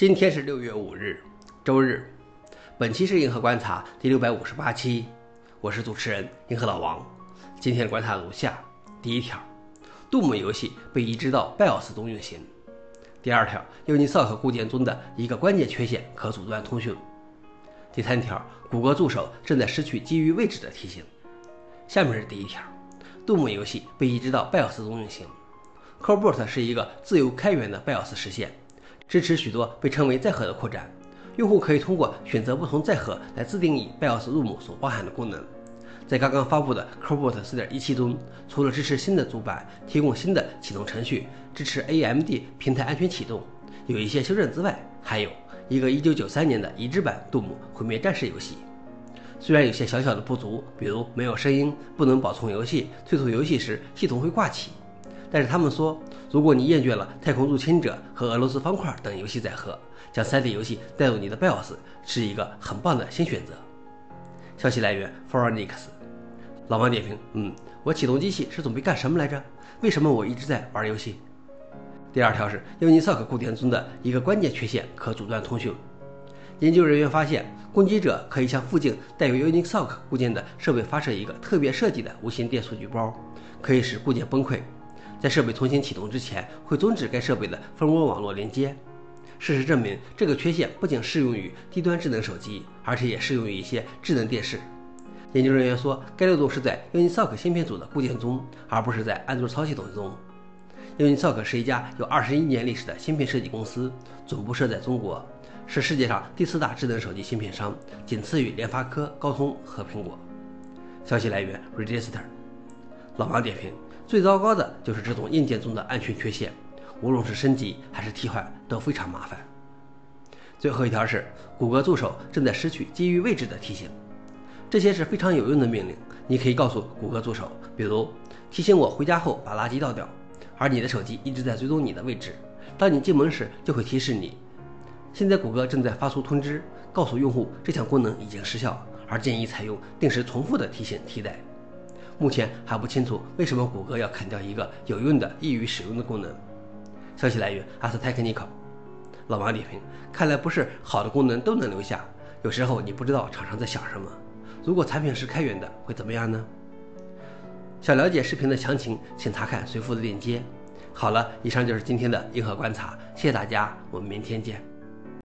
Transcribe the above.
今天是六月五日，周日。本期是银河观察第六百五十八期，我是主持人银河老王。今天的观察如下：第一条，杜牧游戏被移植到 BIOS 中运行；第二条，Unisoc 固件中的一个关键缺陷可阻断通讯；第三条，谷歌助手正在失去基于位置的提醒。下面是第一条，杜牧游戏被移植到 BIOS 中运行。Cobalt 是一个自由开源的 BIOS 实现。支持许多被称为载荷的扩展，用户可以通过选择不同载荷来自定义 BIOS ROM 所包含的功能。在刚刚发布的 c o b o l t 4.17中，除了支持新的主板、提供新的启动程序、支持 AMD 平台安全启动、有一些修正之外，还有一个1993年的移植版《杜姆毁灭战士》游戏。虽然有些小小的不足，比如没有声音、不能保存游戏、退出游戏时系统会挂起。但是他们说，如果你厌倦了《太空入侵者》和《俄罗斯方块》等游戏载荷，将 3D 游戏带入你的 BIOS 是一个很棒的新选择。消息来源 f o r e n i x 老王点评：嗯，我启动机器是准备干什么来着？为什么我一直在玩游戏？第二条是 Unisoc 固件中的一个关键缺陷可阻断通讯。研究人员发现，攻击者可以向附近带有 Unisoc 固件的设备发射一个特别设计的无线电数据包，可以使固件崩溃。在设备重新启动之前，会终止该设备的蜂窝网络连接。事实证明，这个缺陷不仅适用于低端智能手机，而且也适用于一些智能电视。研究人员说，该漏洞是在 Unisoc 芯片组的固件中，而不是在安卓操作系统中。Unisoc 是一家有二十一年历史的芯片设计公司，总部设在中国，是世界上第四大智能手机芯片商，仅次于联发科、高通和苹果。消息来源：Register。老王点评。最糟糕的就是这种硬件中的安全缺陷，无论是升级还是替换都非常麻烦。最后一条是，谷歌助手正在失去基于位置的提醒，这些是非常有用的命令。你可以告诉谷歌助手，比如提醒我回家后把垃圾倒掉，而你的手机一直在追踪你的位置，当你进门时就会提示你。现在谷歌正在发出通知，告诉用户这项功能已经失效，而建议采用定时重复的提醒替代。目前还不清楚为什么谷歌要砍掉一个有用的、易于使用的功能。消息来源：Astechnical。老王点评：看来不是好的功能都能留下，有时候你不知道厂商在想什么。如果产品是开源的，会怎么样呢？想了解视频的详情，请查看随附的链接。好了，以上就是今天的硬核观察，谢谢大家，我们明天见。